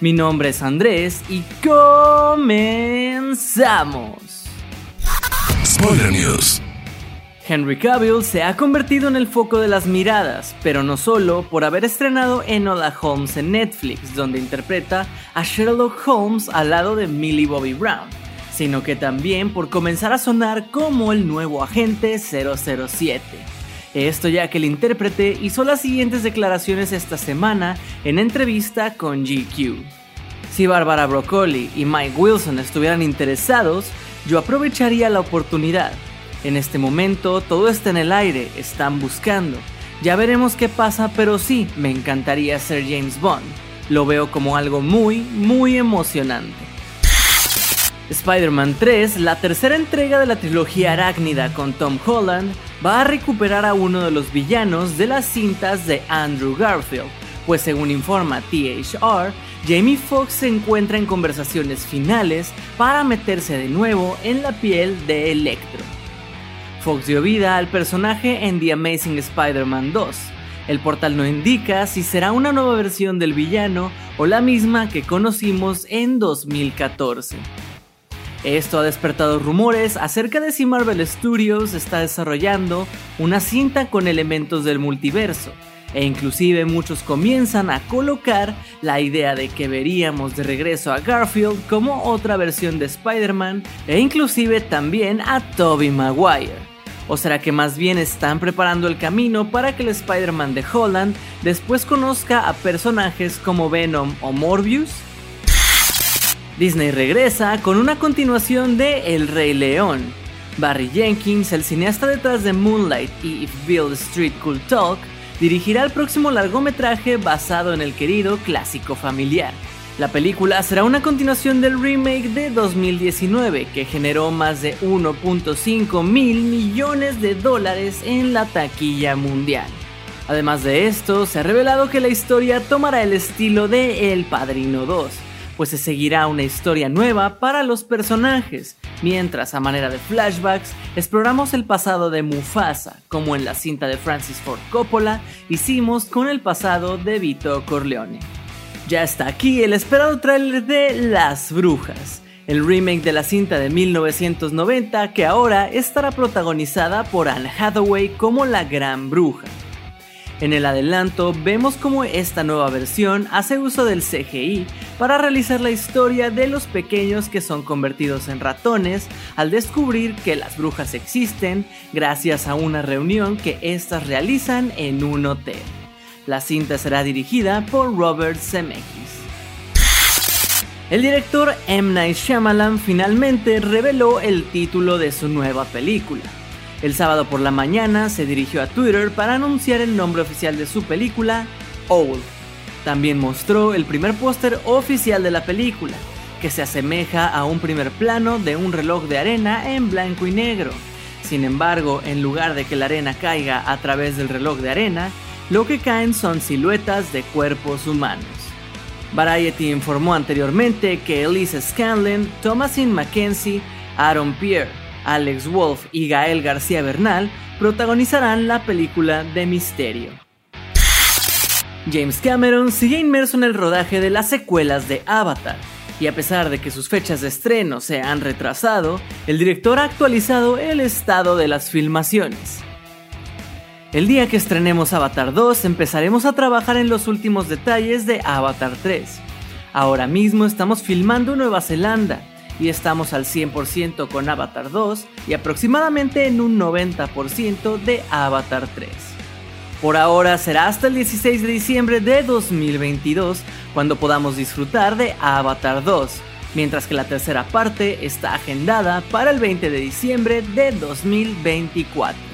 Mi nombre es Andrés y comenzamos. Spoiler News. Henry Cavill se ha convertido en el foco de las miradas, pero no solo por haber estrenado Enola Holmes en Netflix, donde interpreta a Sherlock Holmes al lado de Millie Bobby Brown, sino que también por comenzar a sonar como el nuevo agente 007. Esto ya que el intérprete hizo las siguientes declaraciones esta semana en entrevista con GQ. Si Barbara Broccoli y Mike Wilson estuvieran interesados, yo aprovecharía la oportunidad. En este momento todo está en el aire, están buscando. Ya veremos qué pasa, pero sí, me encantaría ser James Bond. Lo veo como algo muy, muy emocionante. Spider-Man 3, la tercera entrega de la trilogía arácnida con Tom Holland, va a recuperar a uno de los villanos de las cintas de Andrew Garfield, pues según informa THR, Jamie Foxx se encuentra en conversaciones finales para meterse de nuevo en la piel de Electro. Fox dio vida al personaje en The Amazing Spider-Man 2. El portal no indica si será una nueva versión del villano o la misma que conocimos en 2014. Esto ha despertado rumores acerca de si Marvel Studios está desarrollando una cinta con elementos del multiverso, e inclusive muchos comienzan a colocar la idea de que veríamos de regreso a Garfield como otra versión de Spider-Man e inclusive también a Tobey Maguire. ¿O será que más bien están preparando el camino para que el Spider-Man de Holland después conozca a personajes como Venom o Morbius? Disney regresa con una continuación de El Rey León. Barry Jenkins, el cineasta detrás de Moonlight y Bill Street Could Talk, dirigirá el próximo largometraje basado en el querido clásico familiar. La película será una continuación del remake de 2019 que generó más de 1.5 mil millones de dólares en la taquilla mundial. Además de esto, se ha revelado que la historia tomará el estilo de El Padrino 2, pues se seguirá una historia nueva para los personajes, mientras a manera de flashbacks exploramos el pasado de Mufasa, como en la cinta de Francis Ford Coppola hicimos con el pasado de Vito Corleone. Ya está aquí el esperado tráiler de Las Brujas, el remake de la cinta de 1990 que ahora estará protagonizada por Anne Hathaway como la Gran Bruja. En el adelanto vemos cómo esta nueva versión hace uso del CGI para realizar la historia de los pequeños que son convertidos en ratones al descubrir que las brujas existen gracias a una reunión que éstas realizan en un hotel. La cinta será dirigida por Robert Zemeckis. El director M. Night Shyamalan finalmente reveló el título de su nueva película. El sábado por la mañana se dirigió a Twitter para anunciar el nombre oficial de su película, Owl. También mostró el primer póster oficial de la película, que se asemeja a un primer plano de un reloj de arena en blanco y negro. Sin embargo, en lugar de que la arena caiga a través del reloj de arena, lo que caen son siluetas de cuerpos humanos. Variety informó anteriormente que Elise Scanlon, Thomasin Mackenzie, Aaron Pierre, Alex Wolf y Gael García Bernal protagonizarán la película de misterio. James Cameron sigue inmerso en el rodaje de las secuelas de Avatar, y a pesar de que sus fechas de estreno se han retrasado, el director ha actualizado el estado de las filmaciones. El día que estrenemos Avatar 2 empezaremos a trabajar en los últimos detalles de Avatar 3. Ahora mismo estamos filmando Nueva Zelanda, y estamos al 100% con Avatar 2 y aproximadamente en un 90% de Avatar 3. Por ahora será hasta el 16 de diciembre de 2022 cuando podamos disfrutar de Avatar 2, mientras que la tercera parte está agendada para el 20 de diciembre de 2024.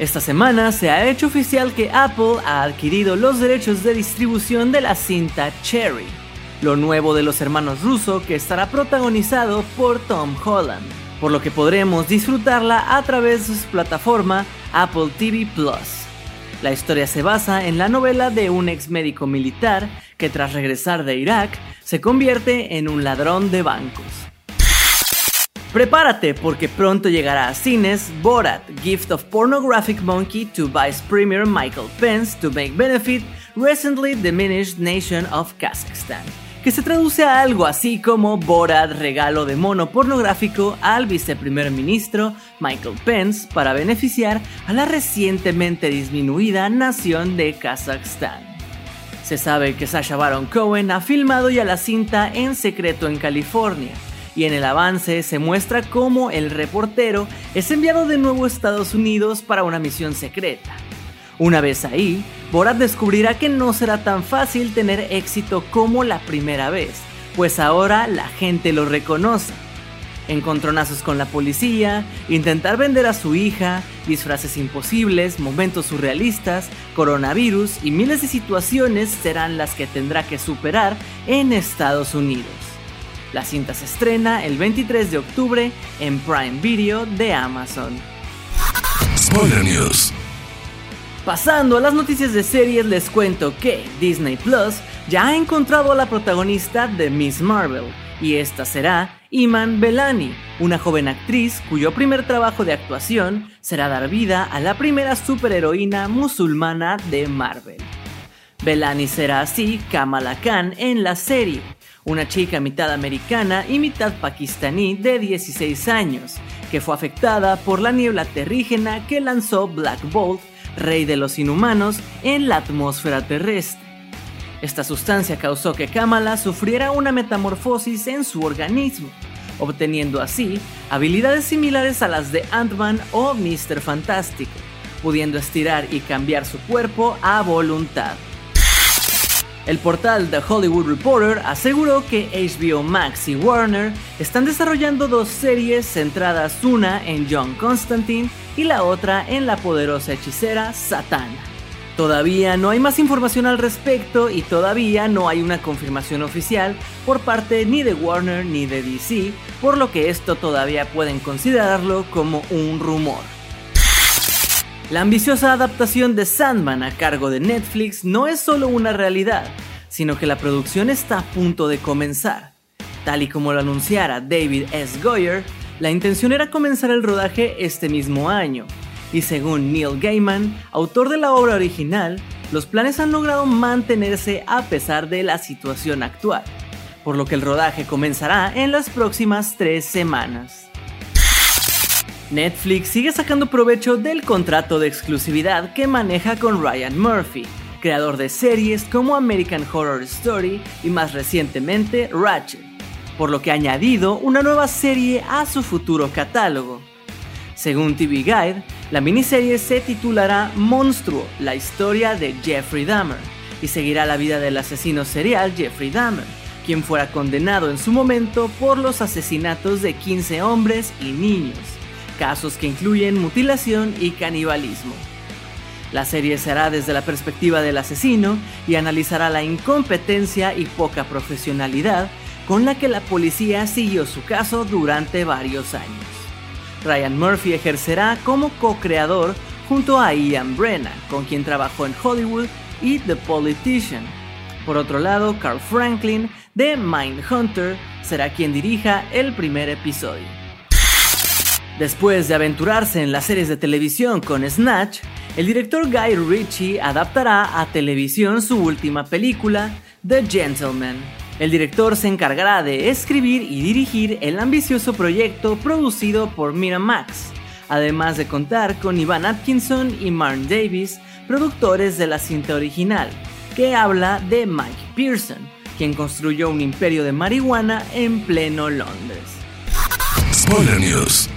Esta semana se ha hecho oficial que Apple ha adquirido los derechos de distribución de la cinta Cherry, lo nuevo de los hermanos Russo que estará protagonizado por Tom Holland, por lo que podremos disfrutarla a través de su plataforma Apple TV Plus. La historia se basa en la novela de un ex médico militar que tras regresar de Irak se convierte en un ladrón de bancos. Prepárate porque pronto llegará a cines Borat, Gift of Pornographic Monkey to Vice Premier Michael Pence to make benefit Recently Diminished Nation of Kazakhstan, que se traduce a algo así como Borat regalo de mono pornográfico al viceprimer ministro Michael Pence para beneficiar a la recientemente disminuida nación de Kazajstán. Se sabe que Sasha Baron Cohen ha filmado ya la cinta en secreto en California, y en el avance se muestra cómo el reportero es enviado de nuevo a Estados Unidos para una misión secreta. Una vez ahí, Borat descubrirá que no será tan fácil tener éxito como la primera vez, pues ahora la gente lo reconoce. Encontronazos con la policía, intentar vender a su hija, disfraces imposibles, momentos surrealistas, coronavirus y miles de situaciones serán las que tendrá que superar en Estados Unidos. La cinta se estrena el 23 de octubre en Prime Video de Amazon. Spoiler News. Pasando a las noticias de series, les cuento que Disney Plus ya ha encontrado a la protagonista de Miss Marvel, y esta será Iman Belani, una joven actriz cuyo primer trabajo de actuación será dar vida a la primera superheroína musulmana de Marvel. Belani será así Kamala Khan en la serie, una chica mitad americana y mitad pakistaní de 16 años, que fue afectada por la niebla terrígena que lanzó Black Bolt, rey de los inhumanos, en la atmósfera terrestre. Esta sustancia causó que Kamala sufriera una metamorfosis en su organismo, obteniendo así habilidades similares a las de Ant-Man o Mr. Fantástico, pudiendo estirar y cambiar su cuerpo a voluntad. El portal The Hollywood Reporter aseguró que HBO Max y Warner están desarrollando dos series centradas una en John Constantine y la otra en la poderosa hechicera Satana. Todavía no hay más información al respecto y todavía no hay una confirmación oficial por parte ni de Warner ni de DC, por lo que esto todavía pueden considerarlo como un rumor. La ambiciosa adaptación de Sandman a cargo de Netflix no es solo una realidad, sino que la producción está a punto de comenzar. Tal y como lo anunciara David S. Goyer, la intención era comenzar el rodaje este mismo año, y según Neil Gaiman, autor de la obra original, los planes han logrado mantenerse a pesar de la situación actual, por lo que el rodaje comenzará en las próximas tres semanas. Netflix sigue sacando provecho del contrato de exclusividad que maneja con Ryan Murphy, creador de series como American Horror Story y más recientemente Ratchet, por lo que ha añadido una nueva serie a su futuro catálogo. Según TV Guide, la miniserie se titulará Monstruo, la historia de Jeffrey Dahmer, y seguirá la vida del asesino serial Jeffrey Dahmer, quien fuera condenado en su momento por los asesinatos de 15 hombres y niños casos que incluyen mutilación y canibalismo. La serie se hará desde la perspectiva del asesino y analizará la incompetencia y poca profesionalidad con la que la policía siguió su caso durante varios años. Ryan Murphy ejercerá como co-creador junto a Ian Brennan, con quien trabajó en Hollywood y The Politician. Por otro lado, Carl Franklin de Mindhunter será quien dirija el primer episodio. Después de aventurarse en las series de televisión con Snatch, el director Guy Ritchie adaptará a televisión su última película, The Gentleman. El director se encargará de escribir y dirigir el ambicioso proyecto producido por Miramax, además de contar con Ivan Atkinson y Mark Davis, productores de la cinta original, que habla de Mike Pearson, quien construyó un imperio de marihuana en pleno Londres. Spoiler News.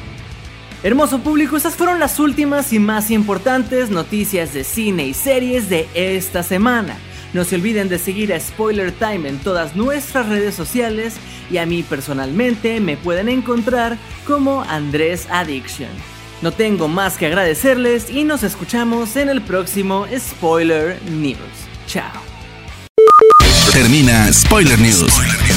Hermoso público, estas fueron las últimas y más importantes noticias de cine y series de esta semana. No se olviden de seguir a Spoiler Time en todas nuestras redes sociales y a mí personalmente me pueden encontrar como Andrés Addiction. No tengo más que agradecerles y nos escuchamos en el próximo Spoiler News. Chao. Termina Spoiler News